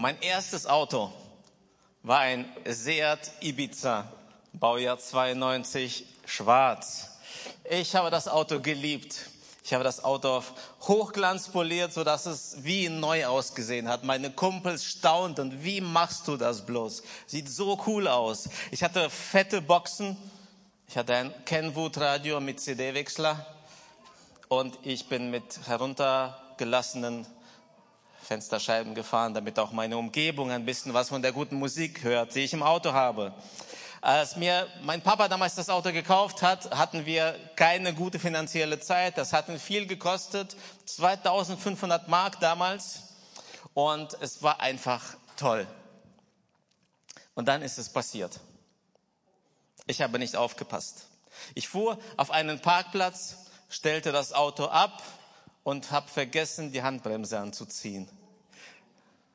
Mein erstes Auto war ein Seat Ibiza, Baujahr 92, schwarz. Ich habe das Auto geliebt. Ich habe das Auto auf Hochglanz poliert, so dass es wie neu ausgesehen hat. Meine Kumpels staunten, wie machst du das bloß? Sieht so cool aus. Ich hatte fette Boxen. Ich hatte ein Kenwood Radio mit CD-Wechsler. Und ich bin mit heruntergelassenen Fensterscheiben gefahren, damit auch meine Umgebung ein bisschen was von der guten Musik hört, die ich im Auto habe. Als mir mein Papa damals das Auto gekauft hat, hatten wir keine gute finanzielle Zeit. Das hat viel gekostet, 2500 Mark damals. Und es war einfach toll. Und dann ist es passiert. Ich habe nicht aufgepasst. Ich fuhr auf einen Parkplatz, stellte das Auto ab und habe vergessen, die Handbremse anzuziehen.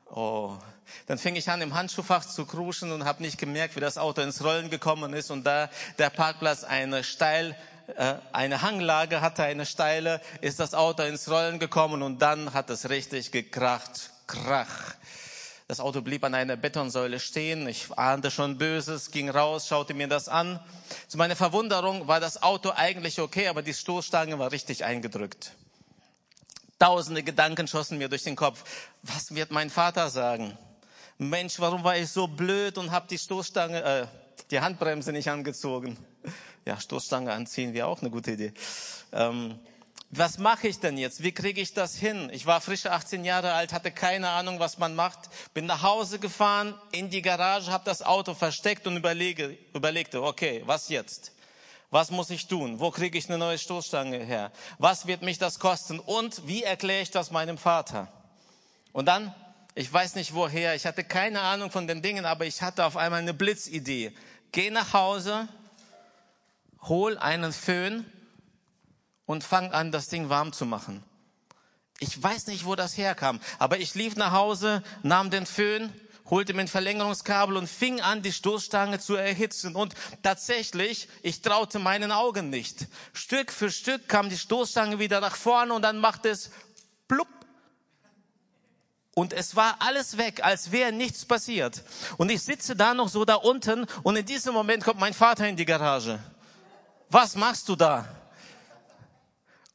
Oh, dann fing ich an, im Handschuhfach zu kruschen und habe nicht gemerkt, wie das Auto ins Rollen gekommen ist. Und da der Parkplatz eine steil, äh, eine Hanglage hatte, eine steile, ist das Auto ins Rollen gekommen und dann hat es richtig gekracht. Krach. Das Auto blieb an einer Betonsäule stehen. Ich ahnte schon Böses, ging raus, schaute mir das an. Zu meiner Verwunderung war das Auto eigentlich okay, aber die Stoßstange war richtig eingedrückt. Tausende Gedanken schossen mir durch den Kopf. Was wird mein Vater sagen? Mensch, warum war ich so blöd und habe die Stoßstange, äh, die Handbremse nicht angezogen? Ja, Stoßstange anziehen wäre auch eine gute Idee. Ähm, was mache ich denn jetzt? Wie kriege ich das hin? Ich war frisch 18 Jahre alt, hatte keine Ahnung, was man macht. Bin nach Hause gefahren, in die Garage, habe das Auto versteckt und überlege, überlegte, okay, was jetzt? Was muss ich tun? Wo kriege ich eine neue Stoßstange her? Was wird mich das kosten? Und wie erkläre ich das meinem Vater? Und dann, ich weiß nicht woher, ich hatte keine Ahnung von den Dingen, aber ich hatte auf einmal eine Blitzidee. Geh nach Hause, hol einen Föhn und fang an, das Ding warm zu machen. Ich weiß nicht, wo das herkam, aber ich lief nach Hause, nahm den Föhn, holte mir ein Verlängerungskabel und fing an, die Stoßstange zu erhitzen. Und tatsächlich, ich traute meinen Augen nicht. Stück für Stück kam die Stoßstange wieder nach vorne und dann machte es plupp. Und es war alles weg, als wäre nichts passiert. Und ich sitze da noch so da unten und in diesem Moment kommt mein Vater in die Garage. Was machst du da?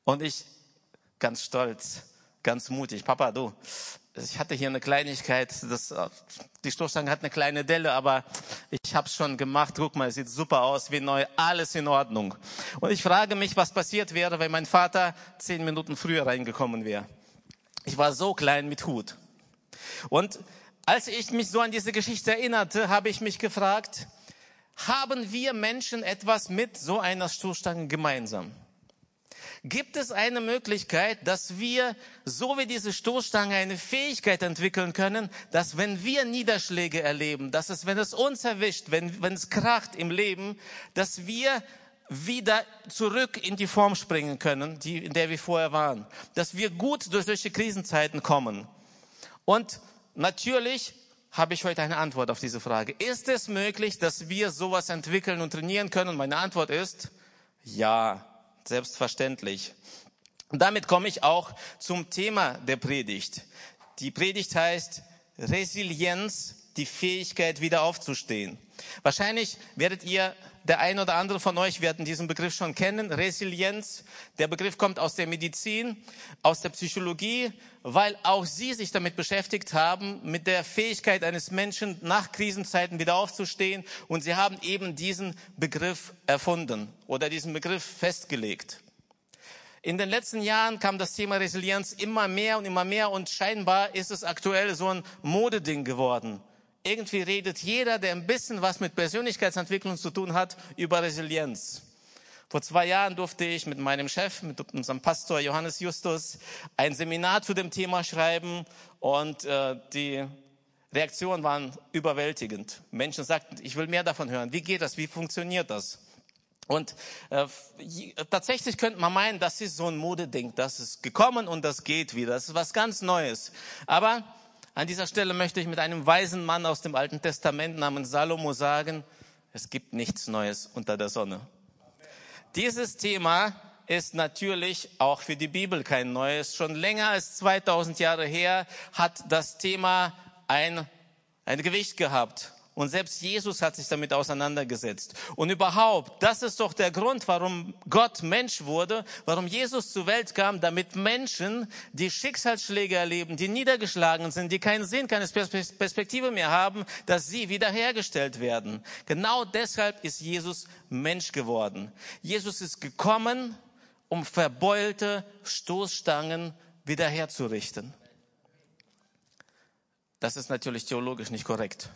Und ich ganz stolz, ganz mutig, Papa, du, ich hatte hier eine Kleinigkeit, das, die Stoßstange hat eine kleine Delle, aber ich habe es schon gemacht. Guck mal, sieht super aus, wie neu, alles in Ordnung. Und ich frage mich, was passiert wäre, wenn mein Vater zehn Minuten früher reingekommen wäre. Ich war so klein mit Hut. Und als ich mich so an diese Geschichte erinnerte, habe ich mich gefragt, haben wir Menschen etwas mit so einer Stoßstange gemeinsam? Gibt es eine Möglichkeit, dass wir, so wie diese Stoßstange, eine Fähigkeit entwickeln können, dass wenn wir Niederschläge erleben, dass es, wenn es uns erwischt, wenn, wenn es kracht im Leben, dass wir wieder zurück in die Form springen können, die, in der wir vorher waren. Dass wir gut durch solche Krisenzeiten kommen. Und natürlich habe ich heute eine Antwort auf diese Frage. Ist es möglich, dass wir sowas entwickeln und trainieren können? Meine Antwort ist ja selbstverständlich. Damit komme ich auch zum Thema der Predigt. Die Predigt heißt Resilienz, die Fähigkeit wieder aufzustehen. Wahrscheinlich werdet ihr, der ein oder andere von euch werden diesen Begriff schon kennen, Resilienz. Der Begriff kommt aus der Medizin, aus der Psychologie, weil auch sie sich damit beschäftigt haben, mit der Fähigkeit eines Menschen nach Krisenzeiten wieder aufzustehen. Und sie haben eben diesen Begriff erfunden oder diesen Begriff festgelegt. In den letzten Jahren kam das Thema Resilienz immer mehr und immer mehr und scheinbar ist es aktuell so ein Modeding geworden irgendwie redet jeder, der ein bisschen was mit Persönlichkeitsentwicklung zu tun hat, über Resilienz. Vor zwei Jahren durfte ich mit meinem Chef, mit unserem Pastor Johannes Justus, ein Seminar zu dem Thema schreiben und äh, die Reaktionen waren überwältigend. Menschen sagten, ich will mehr davon hören. Wie geht das? Wie funktioniert das? Und äh, tatsächlich könnte man meinen, das ist so ein Modeding, das ist gekommen und das geht wieder. Das ist was ganz Neues. Aber an dieser Stelle möchte ich mit einem weisen Mann aus dem Alten Testament namens Salomo sagen, es gibt nichts Neues unter der Sonne. Dieses Thema ist natürlich auch für die Bibel kein neues. Schon länger als 2000 Jahre her hat das Thema ein, ein Gewicht gehabt. Und selbst Jesus hat sich damit auseinandergesetzt. Und überhaupt, das ist doch der Grund, warum Gott Mensch wurde, warum Jesus zur Welt kam, damit Menschen, die Schicksalsschläge erleben, die niedergeschlagen sind, die keinen Sinn, keine Perspektive mehr haben, dass sie wiederhergestellt werden. Genau deshalb ist Jesus Mensch geworden. Jesus ist gekommen, um verbeulte Stoßstangen wiederherzurichten. Das ist natürlich theologisch nicht korrekt.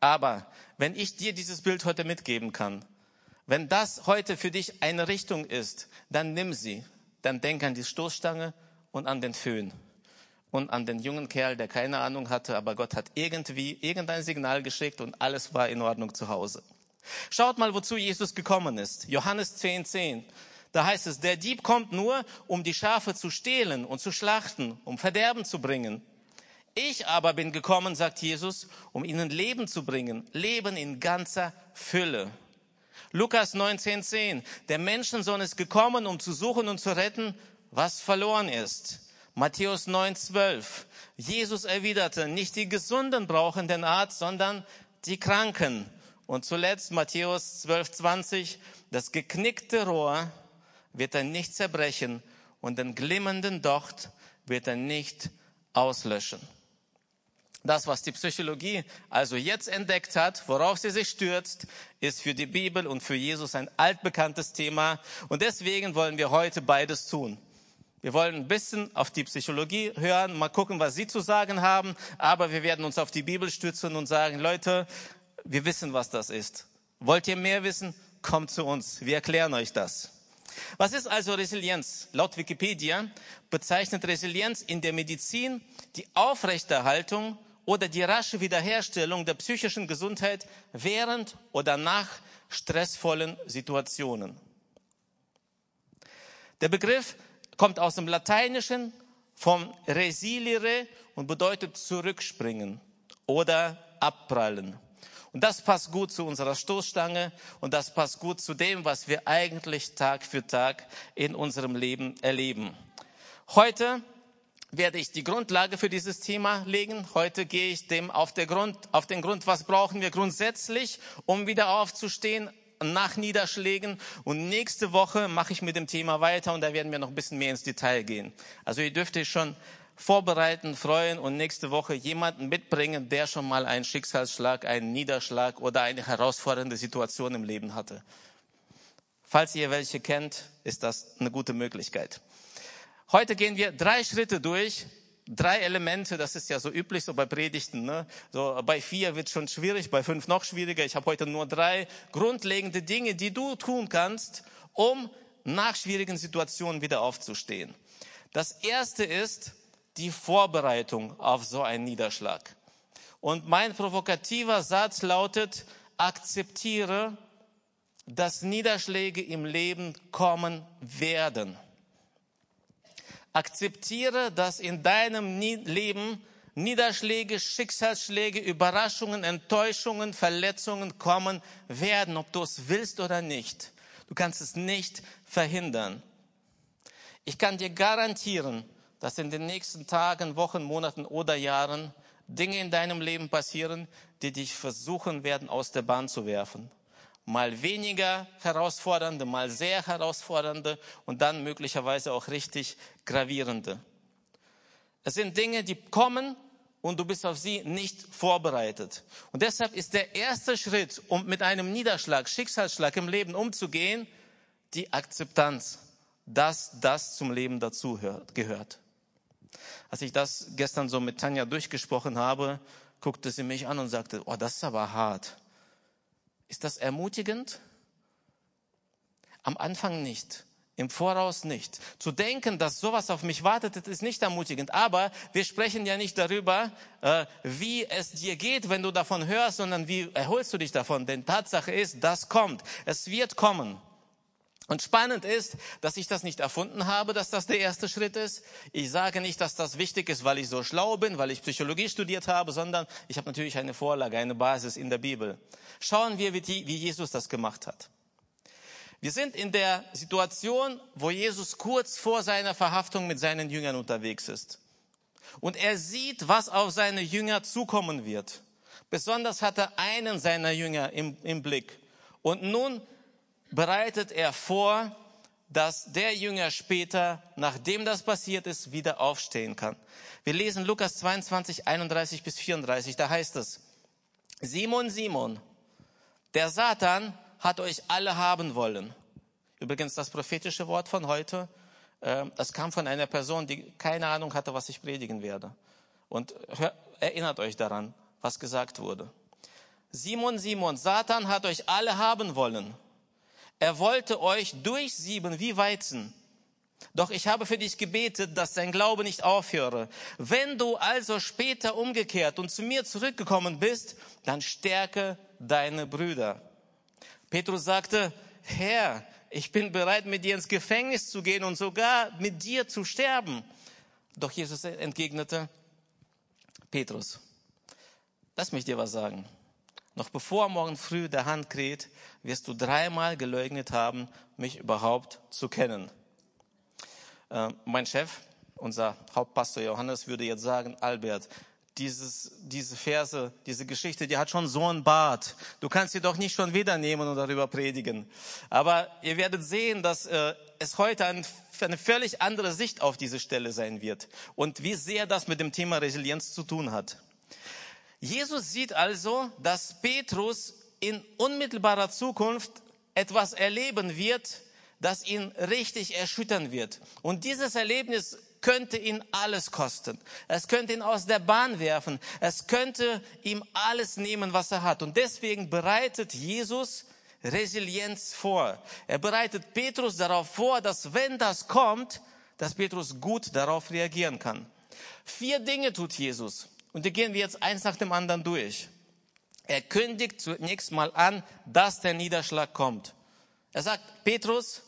Aber wenn ich dir dieses Bild heute mitgeben kann, wenn das heute für dich eine Richtung ist, dann nimm sie. Dann denk an die Stoßstange und an den Föhn und an den jungen Kerl, der keine Ahnung hatte, aber Gott hat irgendwie irgendein Signal geschickt und alles war in Ordnung zu Hause. Schaut mal, wozu Jesus gekommen ist. Johannes 10, 10. Da heißt es, der Dieb kommt nur, um die Schafe zu stehlen und zu schlachten, um Verderben zu bringen. Ich aber bin gekommen, sagt Jesus, um ihnen Leben zu bringen, Leben in ganzer Fülle. Lukas 19,10, der Menschensohn ist gekommen, um zu suchen und zu retten, was verloren ist. Matthäus 9,12, Jesus erwiderte, nicht die Gesunden brauchen den Arzt, sondern die Kranken. Und zuletzt Matthäus 12,20, das geknickte Rohr wird er nicht zerbrechen und den glimmenden Docht wird er nicht auslöschen. Das, was die Psychologie also jetzt entdeckt hat, worauf sie sich stürzt, ist für die Bibel und für Jesus ein altbekanntes Thema. Und deswegen wollen wir heute beides tun. Wir wollen ein bisschen auf die Psychologie hören, mal gucken, was Sie zu sagen haben, aber wir werden uns auf die Bibel stützen und sagen, Leute, wir wissen, was das ist. Wollt ihr mehr wissen? Kommt zu uns. Wir erklären euch das. Was ist also Resilienz? Laut Wikipedia bezeichnet Resilienz in der Medizin die Aufrechterhaltung oder die rasche Wiederherstellung der psychischen Gesundheit während oder nach stressvollen Situationen. Der Begriff kommt aus dem Lateinischen vom resilire und bedeutet zurückspringen oder abprallen. Und das passt gut zu unserer Stoßstange und das passt gut zu dem, was wir eigentlich Tag für Tag in unserem Leben erleben. Heute werde ich die Grundlage für dieses Thema legen. Heute gehe ich dem auf, Grund, auf den Grund, was brauchen wir grundsätzlich, um wieder aufzustehen nach Niederschlägen. Und nächste Woche mache ich mit dem Thema weiter und da werden wir noch ein bisschen mehr ins Detail gehen. Also ihr dürft euch schon vorbereiten, freuen und nächste Woche jemanden mitbringen, der schon mal einen Schicksalsschlag, einen Niederschlag oder eine herausfordernde Situation im Leben hatte. Falls ihr welche kennt, ist das eine gute Möglichkeit. Heute gehen wir drei Schritte durch, drei Elemente, das ist ja so üblich so bei Predigten. Ne? So bei vier wird schon schwierig, bei fünf noch schwieriger. Ich habe heute nur drei grundlegende Dinge, die du tun kannst, um nach schwierigen Situationen wieder aufzustehen. Das erste ist die Vorbereitung auf so einen Niederschlag. Und mein provokativer Satz lautet, akzeptiere, dass Niederschläge im Leben kommen werden. Akzeptiere, dass in deinem Leben Niederschläge, Schicksalsschläge, Überraschungen, Enttäuschungen, Verletzungen kommen werden, ob du es willst oder nicht. Du kannst es nicht verhindern. Ich kann dir garantieren, dass in den nächsten Tagen, Wochen, Monaten oder Jahren Dinge in deinem Leben passieren, die dich versuchen werden, aus der Bahn zu werfen mal weniger herausfordernde, mal sehr herausfordernde und dann möglicherweise auch richtig gravierende. Es sind Dinge, die kommen und du bist auf sie nicht vorbereitet. Und deshalb ist der erste Schritt, um mit einem Niederschlag, Schicksalsschlag im Leben umzugehen, die Akzeptanz, dass das zum Leben dazu gehört. Als ich das gestern so mit Tanja durchgesprochen habe, guckte sie mich an und sagte, oh, das ist aber hart. Ist das ermutigend? Am Anfang nicht. Im Voraus nicht. Zu denken, dass sowas auf mich wartet, ist nicht ermutigend. Aber wir sprechen ja nicht darüber, äh, wie es dir geht, wenn du davon hörst, sondern wie erholst du dich davon. Denn Tatsache ist, das kommt. Es wird kommen. Und spannend ist, dass ich das nicht erfunden habe, dass das der erste Schritt ist. Ich sage nicht, dass das wichtig ist, weil ich so schlau bin, weil ich Psychologie studiert habe, sondern ich habe natürlich eine Vorlage, eine Basis in der Bibel. Schauen wir, wie Jesus das gemacht hat. Wir sind in der Situation, wo Jesus kurz vor seiner Verhaftung mit seinen Jüngern unterwegs ist. Und er sieht, was auf seine Jünger zukommen wird. Besonders hat er einen seiner Jünger im, im Blick. Und nun bereitet er vor, dass der Jünger später, nachdem das passiert ist, wieder aufstehen kann. Wir lesen Lukas 22, 31 bis 34, da heißt es, Simon, Simon, der Satan hat euch alle haben wollen. Übrigens das prophetische Wort von heute, äh, das kam von einer Person, die keine Ahnung hatte, was ich predigen werde. Und erinnert euch daran, was gesagt wurde. Simon, Simon, Satan hat euch alle haben wollen. Er wollte euch durchsieben wie Weizen. Doch ich habe für dich gebetet, dass dein Glaube nicht aufhöre. Wenn du also später umgekehrt und zu mir zurückgekommen bist, dann stärke deine Brüder. Petrus sagte, Herr, ich bin bereit, mit dir ins Gefängnis zu gehen und sogar mit dir zu sterben. Doch Jesus entgegnete, Petrus, lass mich dir was sagen. Noch bevor morgen früh der Hand kräht, wirst du dreimal geleugnet haben, mich überhaupt zu kennen. Äh, mein Chef, unser Hauptpastor Johannes, würde jetzt sagen, Albert, dieses, diese Verse, diese Geschichte, die hat schon so einen Bart. Du kannst sie doch nicht schon wieder nehmen und darüber predigen. Aber ihr werdet sehen, dass äh, es heute ein, eine völlig andere Sicht auf diese Stelle sein wird und wie sehr das mit dem Thema Resilienz zu tun hat. Jesus sieht also, dass Petrus in unmittelbarer Zukunft etwas erleben wird, das ihn richtig erschüttern wird. Und dieses Erlebnis könnte ihn alles kosten. Es könnte ihn aus der Bahn werfen. Es könnte ihm alles nehmen, was er hat. Und deswegen bereitet Jesus Resilienz vor. Er bereitet Petrus darauf vor, dass wenn das kommt, dass Petrus gut darauf reagieren kann. Vier Dinge tut Jesus. Und die gehen wir jetzt eins nach dem anderen durch. Er kündigt zunächst mal an, dass der Niederschlag kommt. Er sagt, Petrus,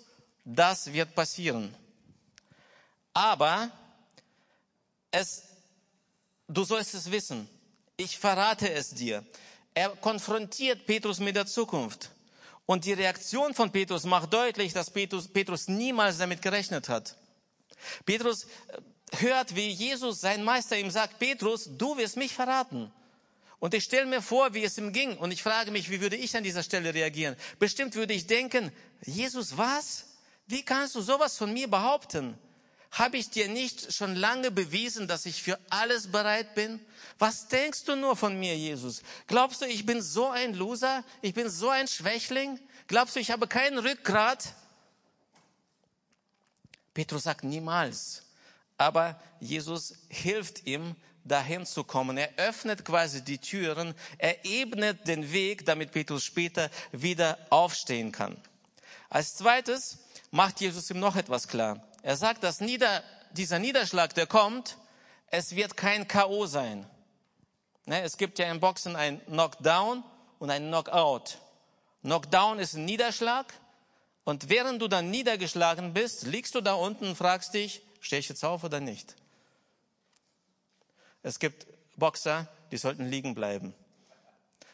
das wird passieren. Aber es, du sollst es wissen. Ich verrate es dir. Er konfrontiert Petrus mit der Zukunft. Und die Reaktion von Petrus macht deutlich, dass Petrus, Petrus niemals damit gerechnet hat. Petrus hört, wie Jesus, sein Meister, ihm sagt, Petrus, du wirst mich verraten. Und ich stelle mir vor, wie es ihm ging. Und ich frage mich, wie würde ich an dieser Stelle reagieren? Bestimmt würde ich denken, Jesus, was? Wie kannst du sowas von mir behaupten? Habe ich dir nicht schon lange bewiesen, dass ich für alles bereit bin? Was denkst du nur von mir, Jesus? Glaubst du, ich bin so ein Loser? Ich bin so ein Schwächling? Glaubst du, ich habe kein Rückgrat? Petrus sagt niemals aber Jesus hilft ihm, dahin zu kommen. Er öffnet quasi die Türen, er ebnet den Weg, damit Petrus später wieder aufstehen kann. Als zweites macht Jesus ihm noch etwas klar. Er sagt, dass nieder, dieser Niederschlag, der kommt, es wird kein K.O. sein. Ne, es gibt ja im Boxen ein Knockdown und ein Knockout. Knockdown ist ein Niederschlag und während du dann niedergeschlagen bist, liegst du da unten und fragst dich, stehe ich jetzt auf oder nicht? Es gibt Boxer, die sollten liegen bleiben.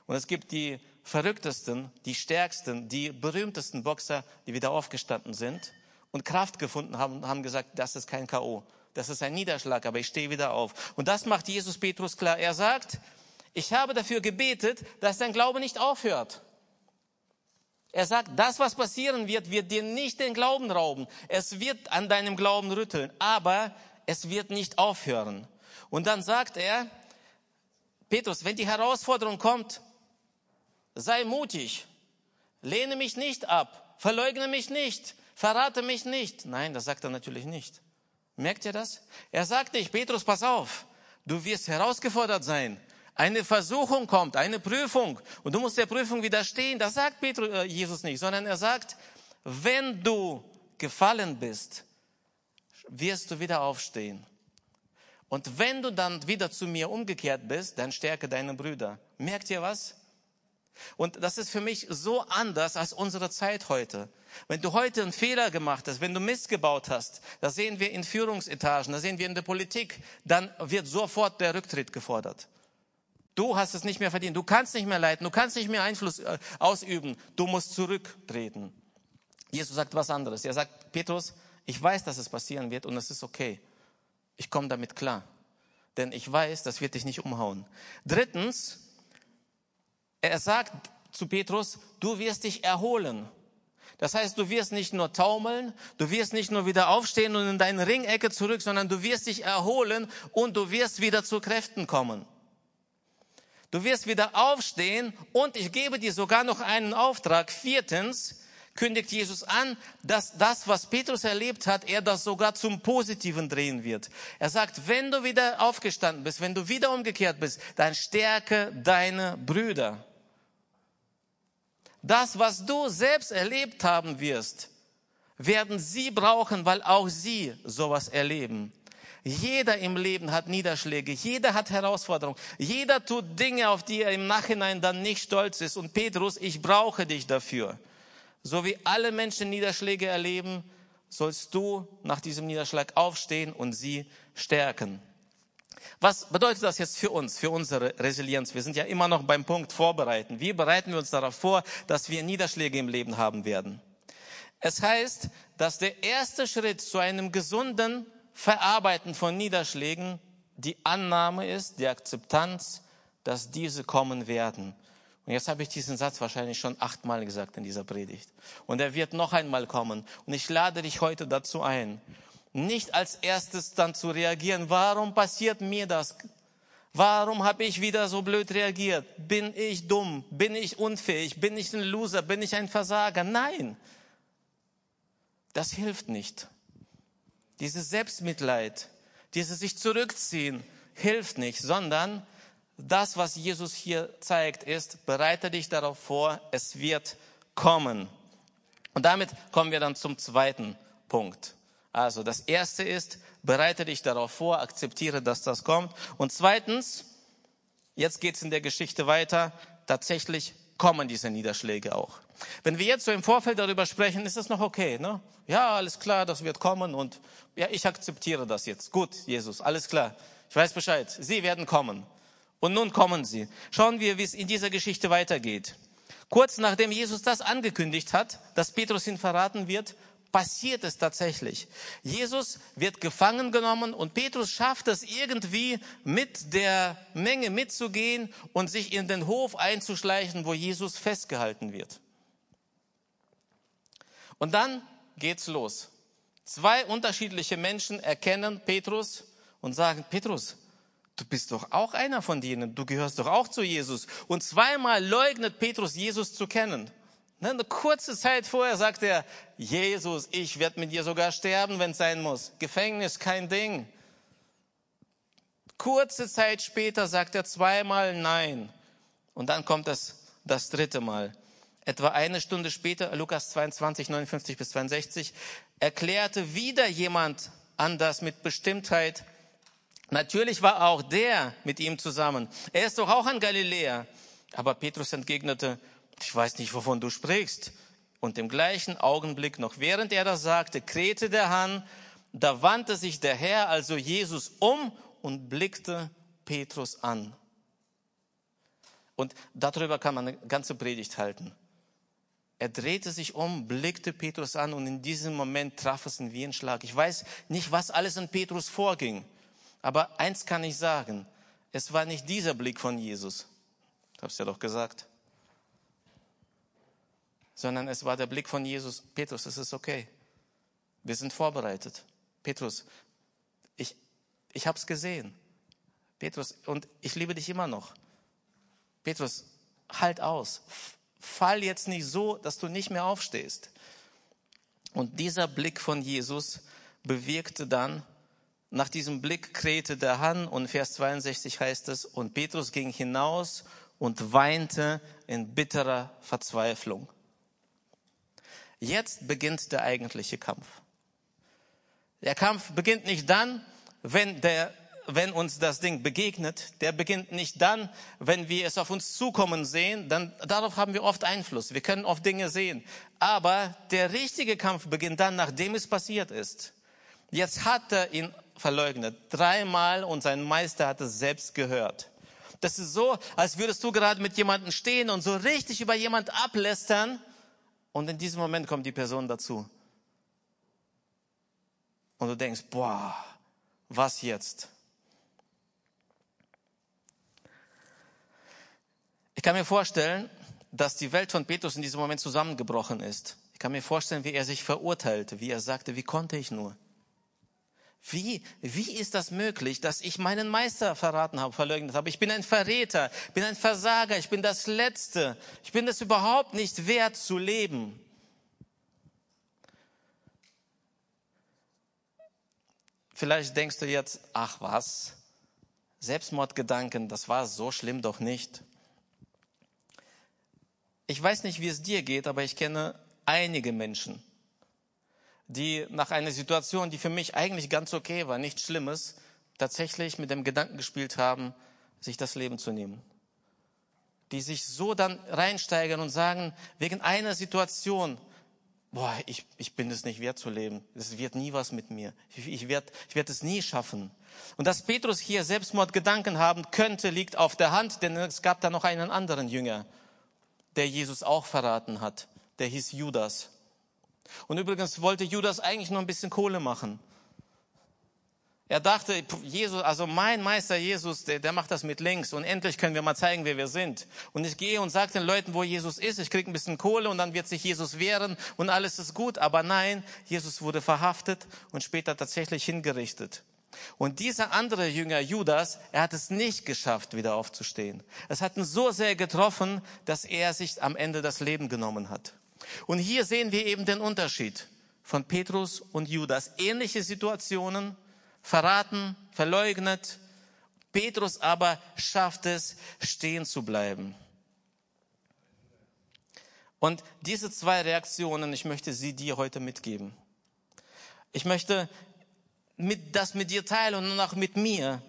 Und es gibt die verrücktesten, die stärksten, die berühmtesten Boxer, die wieder aufgestanden sind und Kraft gefunden haben, haben gesagt, das ist kein K.O., das ist ein Niederschlag, aber ich stehe wieder auf. Und das macht Jesus Petrus klar. Er sagt, ich habe dafür gebetet, dass dein Glaube nicht aufhört. Er sagt, das, was passieren wird, wird dir nicht den Glauben rauben. Es wird an deinem Glauben rütteln, aber es wird nicht aufhören. Und dann sagt er, Petrus, wenn die Herausforderung kommt, sei mutig, lehne mich nicht ab, verleugne mich nicht, verrate mich nicht. Nein, das sagt er natürlich nicht. Merkt ihr das? Er sagt nicht, Petrus, pass auf, du wirst herausgefordert sein eine Versuchung kommt, eine Prüfung und du musst der Prüfung widerstehen, das sagt Petrus, äh, Jesus nicht, sondern er sagt, wenn du gefallen bist, wirst du wieder aufstehen. Und wenn du dann wieder zu mir umgekehrt bist, dann stärke deine Brüder. Merkt ihr was? Und das ist für mich so anders als unsere Zeit heute. Wenn du heute einen Fehler gemacht hast, wenn du Mist gebaut hast, das sehen wir in Führungsetagen, das sehen wir in der Politik, dann wird sofort der Rücktritt gefordert. Du hast es nicht mehr verdient. Du kannst nicht mehr leiten. Du kannst nicht mehr Einfluss äh, ausüben. Du musst zurücktreten. Jesus sagt was anderes. Er sagt, Petrus, ich weiß, dass es passieren wird und es ist okay. Ich komme damit klar. denn ich weiß, das wird dich nicht umhauen. Drittens, er sagt zu Petrus, du wirst dich erholen. Das heißt, du wirst nicht nur taumeln, du wirst nicht nur wieder aufstehen und in deine Ringecke zurück, sondern du wirst dich erholen und du wirst wieder zu Kräften kommen. Du wirst wieder aufstehen und ich gebe dir sogar noch einen Auftrag. Viertens kündigt Jesus an, dass das, was Petrus erlebt hat, er das sogar zum Positiven drehen wird. Er sagt, wenn du wieder aufgestanden bist, wenn du wieder umgekehrt bist, dann stärke deine Brüder. Das, was du selbst erlebt haben wirst, werden sie brauchen, weil auch sie sowas erleben. Jeder im Leben hat Niederschläge, jeder hat Herausforderungen, jeder tut Dinge, auf die er im Nachhinein dann nicht stolz ist. Und Petrus, ich brauche dich dafür. So wie alle Menschen Niederschläge erleben, sollst du nach diesem Niederschlag aufstehen und sie stärken. Was bedeutet das jetzt für uns, für unsere Resilienz? Wir sind ja immer noch beim Punkt vorbereiten. Wie bereiten wir uns darauf vor, dass wir Niederschläge im Leben haben werden? Es heißt, dass der erste Schritt zu einem gesunden Verarbeiten von Niederschlägen die Annahme ist, die Akzeptanz, dass diese kommen werden. Und jetzt habe ich diesen Satz wahrscheinlich schon achtmal gesagt in dieser Predigt. Und er wird noch einmal kommen. Und ich lade dich heute dazu ein, nicht als erstes dann zu reagieren, warum passiert mir das? Warum habe ich wieder so blöd reagiert? Bin ich dumm? Bin ich unfähig? Bin ich ein Loser? Bin ich ein Versager? Nein, das hilft nicht. Dieses Selbstmitleid, dieses sich zurückziehen, hilft nicht, sondern das, was Jesus hier zeigt, ist, bereite dich darauf vor, es wird kommen. Und damit kommen wir dann zum zweiten Punkt. Also das erste ist, bereite dich darauf vor, akzeptiere, dass das kommt. Und zweitens, jetzt geht's in der Geschichte weiter, tatsächlich kommen diese Niederschläge auch. Wenn wir jetzt so im Vorfeld darüber sprechen, ist das noch okay, ne? Ja, alles klar, das wird kommen und ja, ich akzeptiere das jetzt. Gut, Jesus, alles klar. Ich weiß Bescheid. Sie werden kommen. Und nun kommen sie. Schauen wir, wie es in dieser Geschichte weitergeht. Kurz nachdem Jesus das angekündigt hat, dass Petrus ihn verraten wird, passiert es tatsächlich. Jesus wird gefangen genommen und Petrus schafft es irgendwie mit der Menge mitzugehen und sich in den Hof einzuschleichen, wo Jesus festgehalten wird. Und dann geht's los. Zwei unterschiedliche Menschen erkennen Petrus und sagen, Petrus, du bist doch auch einer von denen, du gehörst doch auch zu Jesus. Und zweimal leugnet Petrus, Jesus zu kennen. Ne, eine kurze Zeit vorher sagt er, Jesus, ich werde mit dir sogar sterben, wenn es sein muss. Gefängnis, kein Ding. Kurze Zeit später sagt er zweimal Nein. Und dann kommt das, das dritte Mal. Etwa eine Stunde später, Lukas 22, 59 bis 62, erklärte wieder jemand anders mit Bestimmtheit. Natürlich war auch der mit ihm zusammen. Er ist doch auch ein Galiläer. Aber Petrus entgegnete, ich weiß nicht, wovon du sprichst. Und im gleichen Augenblick, noch während er das sagte, krähte der Hahn, da wandte sich der Herr, also Jesus, um und blickte Petrus an. Und darüber kann man eine ganze Predigt halten. Er drehte sich um, blickte Petrus an und in diesem Moment traf es ihn wie ein Schlag. Ich weiß nicht, was alles in Petrus vorging, aber eins kann ich sagen, es war nicht dieser Blick von Jesus. Ich habe es ja doch gesagt sondern es war der Blick von Jesus. Petrus, es ist okay. Wir sind vorbereitet. Petrus, ich, ich habe es gesehen. Petrus, und ich liebe dich immer noch. Petrus, halt aus. Fall jetzt nicht so, dass du nicht mehr aufstehst. Und dieser Blick von Jesus bewirkte dann, nach diesem Blick krähte der Hahn und Vers 62 heißt es, und Petrus ging hinaus und weinte in bitterer Verzweiflung. Jetzt beginnt der eigentliche Kampf. Der Kampf beginnt nicht dann, wenn der wenn uns das Ding begegnet, der beginnt nicht dann, wenn wir es auf uns zukommen sehen, dann darauf haben wir oft Einfluss. Wir können oft Dinge sehen. Aber der richtige Kampf beginnt dann, nachdem es passiert ist. Jetzt hat er ihn verleugnet. Dreimal und sein Meister hat es selbst gehört. Das ist so, als würdest du gerade mit jemandem stehen und so richtig über jemand ablästern und in diesem Moment kommt die Person dazu. Und du denkst, boah, was jetzt? Kann mir vorstellen, dass die Welt von Petrus in diesem Moment zusammengebrochen ist. Ich kann mir vorstellen, wie er sich verurteilte, wie er sagte, wie konnte ich nur? Wie, wie ist das möglich, dass ich meinen Meister verraten habe, verleugnet habe? Ich bin ein Verräter, bin ein Versager, ich bin das Letzte. Ich bin es überhaupt nicht wert zu leben. Vielleicht denkst du jetzt, ach was, Selbstmordgedanken, das war so schlimm doch nicht. Ich weiß nicht, wie es dir geht, aber ich kenne einige Menschen, die nach einer Situation, die für mich eigentlich ganz okay war, nichts Schlimmes, tatsächlich mit dem Gedanken gespielt haben, sich das Leben zu nehmen. Die sich so dann reinsteigern und sagen, wegen einer Situation, boah, ich, ich bin es nicht wert zu leben. Es wird nie was mit mir. Ich, ich werde ich werd es nie schaffen. Und dass Petrus hier Selbstmordgedanken haben könnte, liegt auf der Hand, denn es gab da noch einen anderen Jünger, der Jesus auch verraten hat. Der hieß Judas. Und übrigens wollte Judas eigentlich nur ein bisschen Kohle machen. Er dachte, Jesus, also mein Meister Jesus, der, der macht das mit links und endlich können wir mal zeigen, wer wir sind. Und ich gehe und sage den Leuten, wo Jesus ist, ich kriege ein bisschen Kohle und dann wird sich Jesus wehren und alles ist gut. Aber nein, Jesus wurde verhaftet und später tatsächlich hingerichtet. Und dieser andere Jünger Judas, er hat es nicht geschafft, wieder aufzustehen. Es hat ihn so sehr getroffen, dass er sich am Ende das Leben genommen hat. Und hier sehen wir eben den Unterschied von Petrus und Judas. Ähnliche Situationen, verraten, verleugnet. Petrus aber schafft es, stehen zu bleiben. Und diese zwei Reaktionen, ich möchte sie dir heute mitgeben. Ich möchte mit, das mit dir teilen und auch mit mir.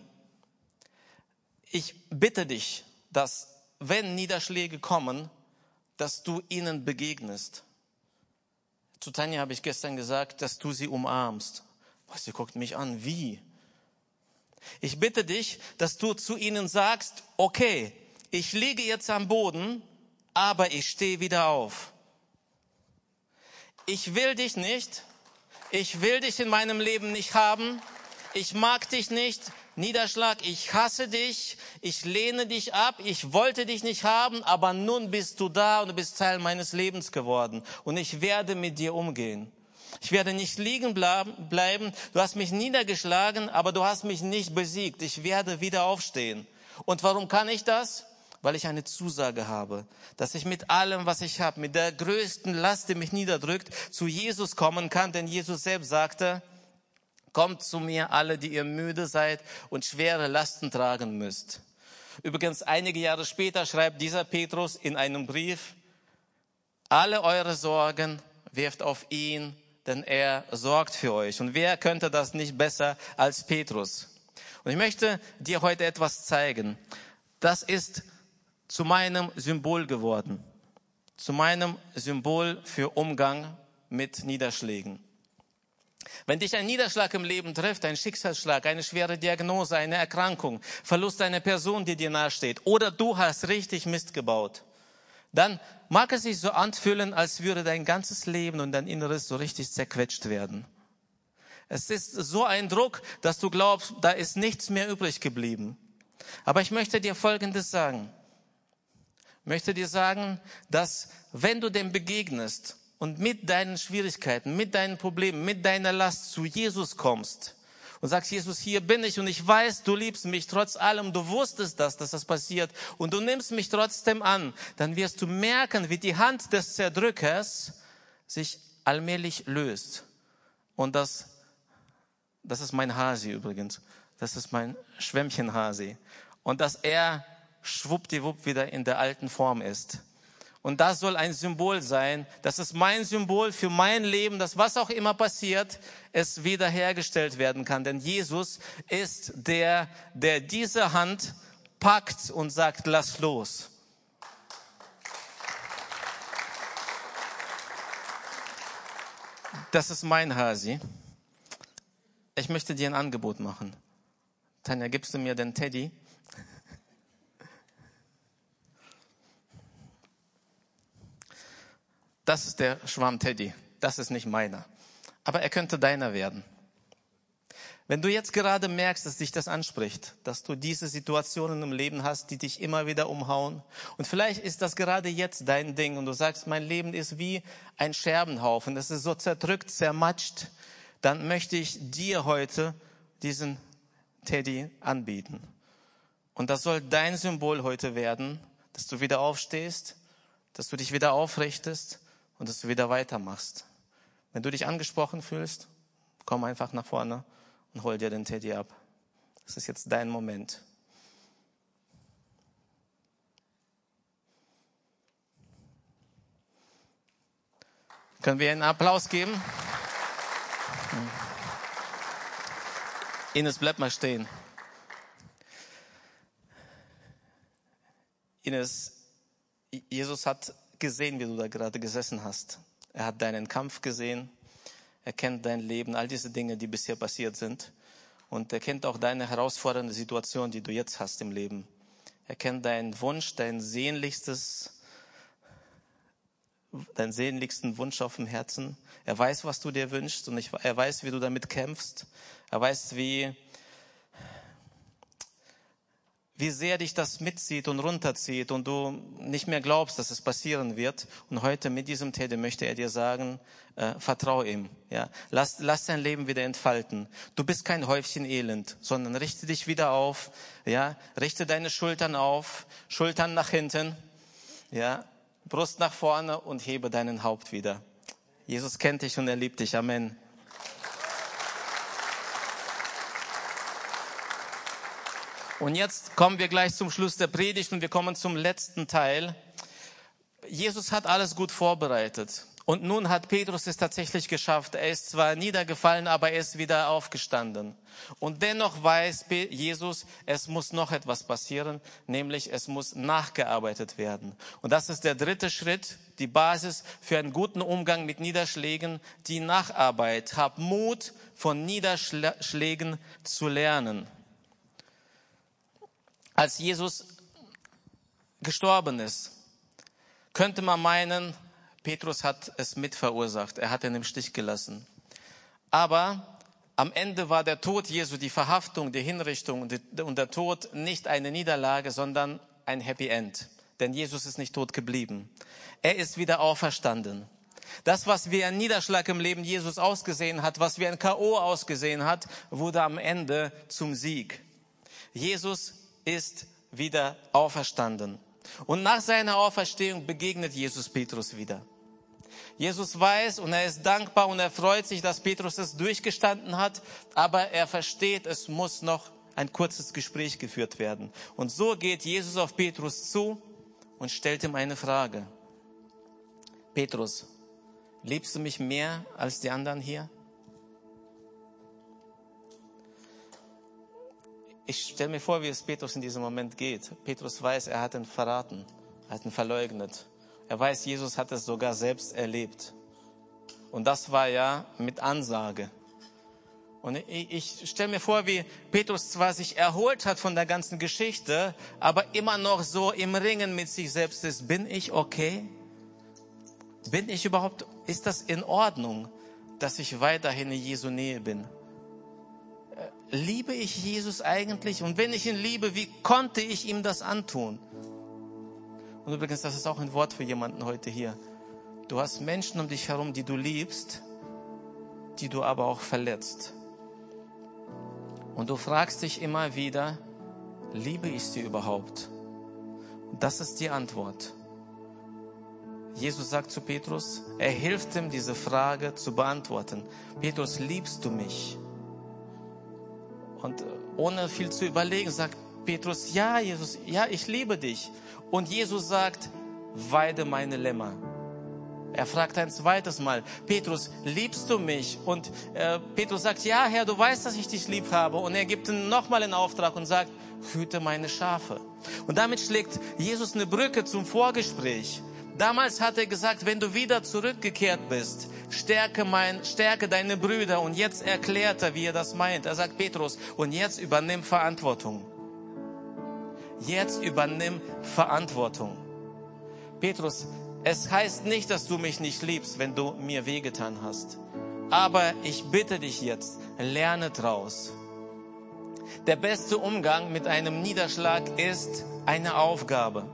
Ich bitte dich, dass wenn Niederschläge kommen, dass du ihnen begegnest. Zu Tanja habe ich gestern gesagt, dass du sie umarmst. Was, sie guckt mich an, wie? Ich bitte dich, dass du zu ihnen sagst, okay, ich liege jetzt am Boden, aber ich stehe wieder auf. Ich will dich nicht, ich will dich in meinem Leben nicht haben, ich mag dich nicht, Niederschlag, ich hasse dich, ich lehne dich ab, ich wollte dich nicht haben, aber nun bist du da und du bist Teil meines Lebens geworden und ich werde mit dir umgehen. Ich werde nicht liegen bleiben. Du hast mich niedergeschlagen, aber du hast mich nicht besiegt. Ich werde wieder aufstehen. Und warum kann ich das? Weil ich eine Zusage habe, dass ich mit allem, was ich habe, mit der größten Last, die mich niederdrückt, zu Jesus kommen kann. Denn Jesus selbst sagte, kommt zu mir alle, die ihr müde seid und schwere Lasten tragen müsst. Übrigens, einige Jahre später schreibt dieser Petrus in einem Brief, alle eure Sorgen wirft auf ihn, denn er sorgt für euch. Und wer könnte das nicht besser als Petrus? Und ich möchte dir heute etwas zeigen. Das ist zu meinem Symbol geworden. Zu meinem Symbol für Umgang mit Niederschlägen. Wenn dich ein Niederschlag im Leben trifft, ein Schicksalsschlag, eine schwere Diagnose, eine Erkrankung, Verlust einer Person, die dir nahesteht, oder du hast richtig Mist gebaut, dann mag es sich so anfühlen, als würde dein ganzes Leben und dein Inneres so richtig zerquetscht werden. Es ist so ein Druck, dass du glaubst, da ist nichts mehr übrig geblieben. Aber ich möchte dir Folgendes sagen. Möchte dir sagen, dass wenn du dem begegnest und mit deinen Schwierigkeiten, mit deinen Problemen, mit deiner Last zu Jesus kommst, und sagst, Jesus, hier bin ich und ich weiß, du liebst mich trotz allem, du wusstest das, dass das passiert und du nimmst mich trotzdem an, dann wirst du merken, wie die Hand des Zerdrückers sich allmählich löst. Und das, das ist mein Hasi übrigens. Das ist mein Schwämmchenhasi. Und dass er schwuppdiwupp wieder in der alten Form ist. Und das soll ein Symbol sein. Das ist mein Symbol für mein Leben, dass was auch immer passiert, es wiederhergestellt werden kann. Denn Jesus ist der, der diese Hand packt und sagt, lass los. Das ist mein Hasi. Ich möchte dir ein Angebot machen. Tanja, gibst du mir den Teddy? Das ist der Schwamm Teddy, das ist nicht meiner. Aber er könnte deiner werden. Wenn du jetzt gerade merkst, dass dich das anspricht, dass du diese Situationen im Leben hast, die dich immer wieder umhauen, und vielleicht ist das gerade jetzt dein Ding und du sagst, mein Leben ist wie ein Scherbenhaufen, das ist so zerdrückt, zermatscht, dann möchte ich dir heute diesen Teddy anbieten. Und das soll dein Symbol heute werden, dass du wieder aufstehst, dass du dich wieder aufrichtest und dass du wieder weitermachst. Wenn du dich angesprochen fühlst, komm einfach nach vorne und hol dir den Teddy ab. Das ist jetzt dein Moment. Können wir einen Applaus geben? Ines, bleib mal stehen. Ines, Jesus hat gesehen, wie du da gerade gesessen hast. Er hat deinen Kampf gesehen. Er kennt dein Leben, all diese Dinge, die bisher passiert sind. Und er kennt auch deine herausfordernde Situation, die du jetzt hast im Leben. Er kennt deinen Wunsch, dein sehnlichstes, deinen sehnlichsten Wunsch auf dem Herzen. Er weiß, was du dir wünschst und er weiß, wie du damit kämpfst. Er weiß, wie, wie sehr dich das mitzieht und runterzieht und du nicht mehr glaubst, dass es passieren wird. Und heute mit diesem Tede möchte er dir sagen, äh, vertrau ihm. Ja, lass, lass dein Leben wieder entfalten. Du bist kein Häufchen Elend, sondern richte dich wieder auf. Ja, richte deine Schultern auf, Schultern nach hinten. Ja, Brust nach vorne und hebe deinen Haupt wieder. Jesus kennt dich und er liebt dich. Amen. Und jetzt kommen wir gleich zum Schluss der Predigt und wir kommen zum letzten Teil. Jesus hat alles gut vorbereitet. Und nun hat Petrus es tatsächlich geschafft. Er ist zwar niedergefallen, aber er ist wieder aufgestanden. Und dennoch weiß Jesus, es muss noch etwas passieren, nämlich es muss nachgearbeitet werden. Und das ist der dritte Schritt, die Basis für einen guten Umgang mit Niederschlägen, die Nacharbeit. Hab Mut, von Niederschlägen zu lernen als Jesus gestorben ist, könnte man meinen, Petrus hat es mit verursacht. Er hat ihn im Stich gelassen. Aber am Ende war der Tod Jesu, die Verhaftung, die Hinrichtung und der Tod nicht eine Niederlage, sondern ein Happy End. Denn Jesus ist nicht tot geblieben. Er ist wieder auferstanden. Das, was wie ein Niederschlag im Leben Jesus ausgesehen hat, was wie ein K.O. ausgesehen hat, wurde am Ende zum Sieg. Jesus ist wieder auferstanden. Und nach seiner Auferstehung begegnet Jesus Petrus wieder. Jesus weiß und er ist dankbar und er freut sich, dass Petrus es durchgestanden hat, aber er versteht, es muss noch ein kurzes Gespräch geführt werden. Und so geht Jesus auf Petrus zu und stellt ihm eine Frage. Petrus, liebst du mich mehr als die anderen hier? Ich stelle mir vor, wie es Petrus in diesem Moment geht. Petrus weiß, er hat ihn verraten, er hat ihn verleugnet. Er weiß, Jesus hat es sogar selbst erlebt. Und das war ja mit Ansage. Und ich, ich stelle mir vor, wie Petrus zwar sich erholt hat von der ganzen Geschichte, aber immer noch so im Ringen mit sich selbst ist. Bin ich okay? Bin ich überhaupt, ist das in Ordnung, dass ich weiterhin in Jesu Nähe bin? Liebe ich Jesus eigentlich? Und wenn ich ihn liebe, wie konnte ich ihm das antun? Und übrigens, das ist auch ein Wort für jemanden heute hier. Du hast Menschen um dich herum, die du liebst, die du aber auch verletzt. Und du fragst dich immer wieder, liebe ich sie überhaupt? Und das ist die Antwort. Jesus sagt zu Petrus, er hilft ihm, diese Frage zu beantworten. Petrus, liebst du mich? Und äh, ohne viel zu überlegen, sagt Petrus, ja, Jesus, ja, ich liebe dich. Und Jesus sagt, weide meine Lämmer. Er fragt ein zweites Mal, Petrus, liebst du mich? Und äh, Petrus sagt, ja, Herr, du weißt, dass ich dich lieb habe. Und er gibt ihm nochmal einen Auftrag und sagt, hüte meine Schafe. Und damit schlägt Jesus eine Brücke zum Vorgespräch. Damals hat er gesagt, wenn du wieder zurückgekehrt bist, stärke mein, stärke deine Brüder. Und jetzt erklärt er, wie er das meint. Er sagt Petrus, und jetzt übernimm Verantwortung. Jetzt übernimm Verantwortung. Petrus, es heißt nicht, dass du mich nicht liebst, wenn du mir wehgetan hast. Aber ich bitte dich jetzt, lerne draus Der beste Umgang mit einem Niederschlag ist eine Aufgabe.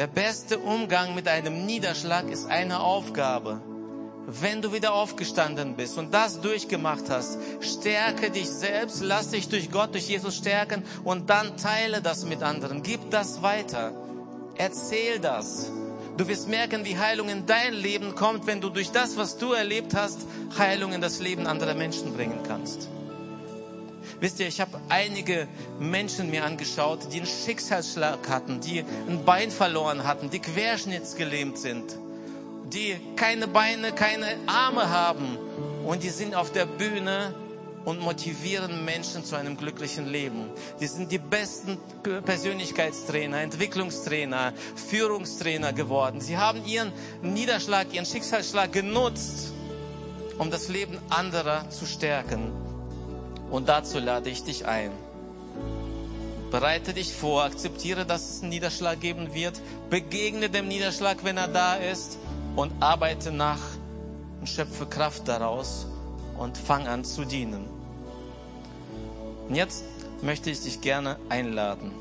Der beste Umgang mit einem Niederschlag ist eine Aufgabe. Wenn du wieder aufgestanden bist und das durchgemacht hast, stärke dich selbst, lass dich durch Gott, durch Jesus stärken und dann teile das mit anderen. Gib das weiter. Erzähl das. Du wirst merken, wie Heilung in dein Leben kommt, wenn du durch das, was du erlebt hast, Heilung in das Leben anderer Menschen bringen kannst. Wisst ihr, ich habe einige Menschen mir angeschaut, die einen Schicksalsschlag hatten, die ein Bein verloren hatten, die querschnittsgelähmt sind, die keine Beine, keine Arme haben und die sind auf der Bühne und motivieren Menschen zu einem glücklichen Leben. Die sind die besten Persönlichkeitstrainer, Entwicklungstrainer, Führungstrainer geworden. Sie haben ihren Niederschlag, ihren Schicksalsschlag genutzt, um das Leben anderer zu stärken. Und dazu lade ich dich ein. Bereite dich vor, akzeptiere, dass es einen Niederschlag geben wird, begegne dem Niederschlag, wenn er da ist und arbeite nach und schöpfe Kraft daraus und fang an zu dienen. Und jetzt möchte ich dich gerne einladen.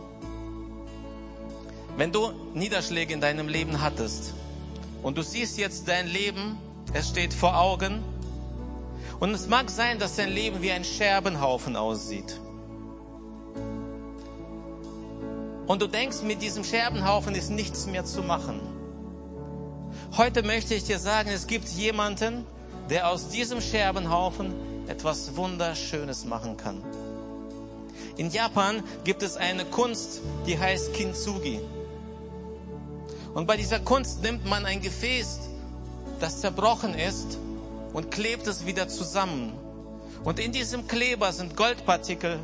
Wenn du Niederschläge in deinem Leben hattest und du siehst jetzt dein Leben, es steht vor Augen, und es mag sein, dass dein Leben wie ein Scherbenhaufen aussieht. Und du denkst, mit diesem Scherbenhaufen ist nichts mehr zu machen. Heute möchte ich dir sagen, es gibt jemanden, der aus diesem Scherbenhaufen etwas Wunderschönes machen kann. In Japan gibt es eine Kunst, die heißt Kintsugi. Und bei dieser Kunst nimmt man ein Gefäß, das zerbrochen ist, und klebt es wieder zusammen. Und in diesem Kleber sind Goldpartikel.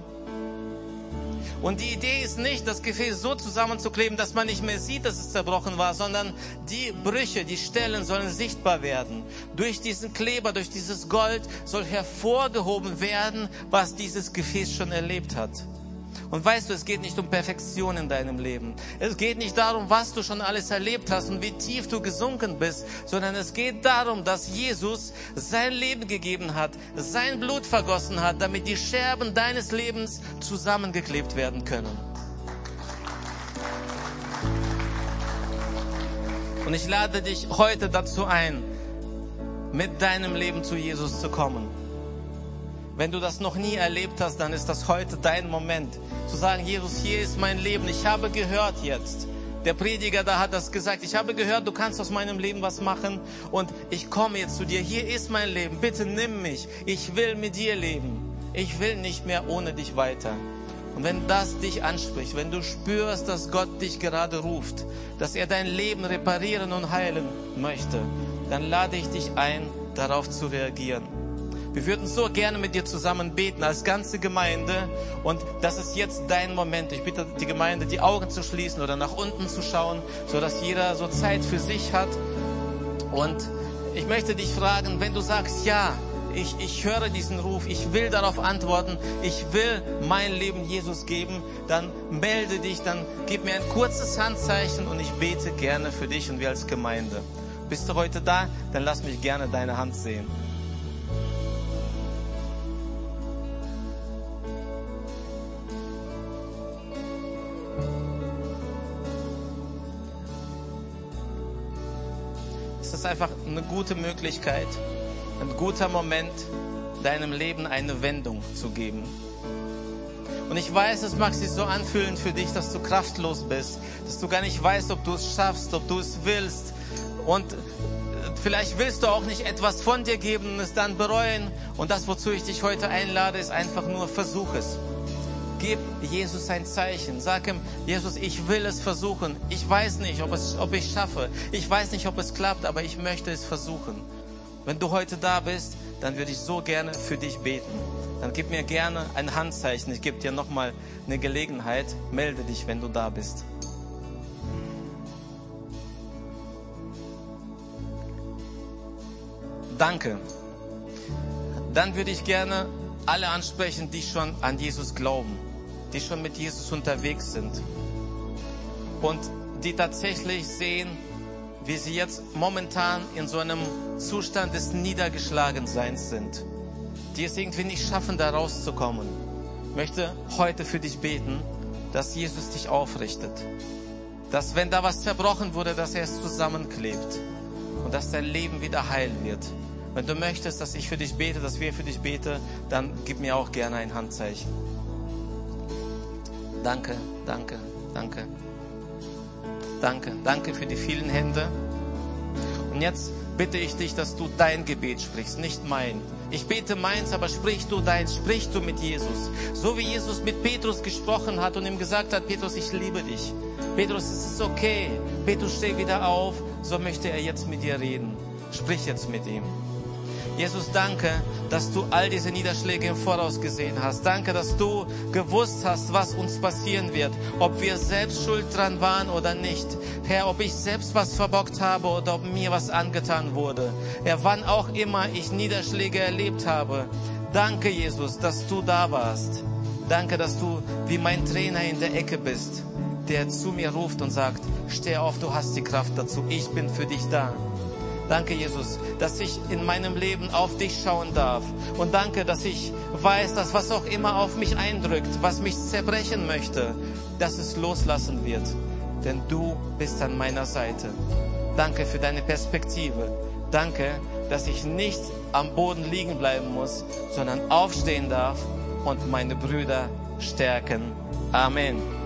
Und die Idee ist nicht, das Gefäß so zusammenzukleben, dass man nicht mehr sieht, dass es zerbrochen war, sondern die Brüche, die Stellen sollen sichtbar werden. Durch diesen Kleber, durch dieses Gold soll hervorgehoben werden, was dieses Gefäß schon erlebt hat. Und weißt du, es geht nicht um Perfektion in deinem Leben. Es geht nicht darum, was du schon alles erlebt hast und wie tief du gesunken bist, sondern es geht darum, dass Jesus sein Leben gegeben hat, sein Blut vergossen hat, damit die Scherben deines Lebens zusammengeklebt werden können. Und ich lade dich heute dazu ein, mit deinem Leben zu Jesus zu kommen. Wenn du das noch nie erlebt hast, dann ist das heute dein Moment, zu sagen, Jesus, hier ist mein Leben. Ich habe gehört jetzt. Der Prediger da hat das gesagt. Ich habe gehört, du kannst aus meinem Leben was machen und ich komme jetzt zu dir. Hier ist mein Leben. Bitte nimm mich. Ich will mit dir leben. Ich will nicht mehr ohne dich weiter. Und wenn das dich anspricht, wenn du spürst, dass Gott dich gerade ruft, dass er dein Leben reparieren und heilen möchte, dann lade ich dich ein, darauf zu reagieren. Wir würden so gerne mit dir zusammen beten als ganze Gemeinde. Und das ist jetzt dein Moment. Ich bitte die Gemeinde, die Augen zu schließen oder nach unten zu schauen, so dass jeder so Zeit für sich hat. Und ich möchte dich fragen, wenn du sagst, ja, ich, ich höre diesen Ruf, ich will darauf antworten, ich will mein Leben Jesus geben, dann melde dich, dann gib mir ein kurzes Handzeichen und ich bete gerne für dich und wir als Gemeinde. Bist du heute da? Dann lass mich gerne deine Hand sehen. Ist einfach eine gute Möglichkeit, ein guter Moment, deinem Leben eine Wendung zu geben. Und ich weiß, es mag sich so anfühlen für dich, dass du kraftlos bist, dass du gar nicht weißt, ob du es schaffst, ob du es willst. Und äh, vielleicht willst du auch nicht etwas von dir geben und es dann bereuen. Und das, wozu ich dich heute einlade, ist einfach nur, versuch es. Gib Jesus ein Zeichen. Sag ihm, Jesus, ich will es versuchen. Ich weiß nicht, ob, es, ob ich schaffe. Ich weiß nicht, ob es klappt, aber ich möchte es versuchen. Wenn du heute da bist, dann würde ich so gerne für dich beten. Dann gib mir gerne ein Handzeichen. Ich gebe dir nochmal eine Gelegenheit. Melde dich, wenn du da bist. Danke. Dann würde ich gerne alle ansprechen, die schon an Jesus glauben die schon mit Jesus unterwegs sind und die tatsächlich sehen, wie sie jetzt momentan in so einem Zustand des Niedergeschlagenseins sind. die es irgendwie nicht schaffen, da rauszukommen, möchte heute für dich beten, dass Jesus dich aufrichtet. Dass wenn da was zerbrochen wurde, dass er es zusammenklebt und dass dein Leben wieder heil wird. Wenn du möchtest, dass ich für dich bete, dass wir für dich beten, dann gib mir auch gerne ein Handzeichen. Danke, danke, danke. Danke, danke für die vielen Hände. Und jetzt bitte ich dich, dass du dein Gebet sprichst, nicht mein. Ich bete meins, aber sprich du deins, sprich du mit Jesus. So wie Jesus mit Petrus gesprochen hat und ihm gesagt hat, Petrus, ich liebe dich. Petrus, es ist okay. Petrus, steh wieder auf. So möchte er jetzt mit dir reden. Sprich jetzt mit ihm. Jesus, danke, dass du all diese Niederschläge im Voraus gesehen hast. Danke, dass du gewusst hast, was uns passieren wird. Ob wir selbst schuld dran waren oder nicht. Herr, ob ich selbst was verbockt habe oder ob mir was angetan wurde. Herr, wann auch immer ich Niederschläge erlebt habe. Danke, Jesus, dass du da warst. Danke, dass du wie mein Trainer in der Ecke bist, der zu mir ruft und sagt, steh auf, du hast die Kraft dazu. Ich bin für dich da. Danke, Jesus, dass ich in meinem Leben auf dich schauen darf. Und danke, dass ich weiß, dass was auch immer auf mich eindrückt, was mich zerbrechen möchte, dass es loslassen wird. Denn du bist an meiner Seite. Danke für deine Perspektive. Danke, dass ich nicht am Boden liegen bleiben muss, sondern aufstehen darf und meine Brüder stärken. Amen.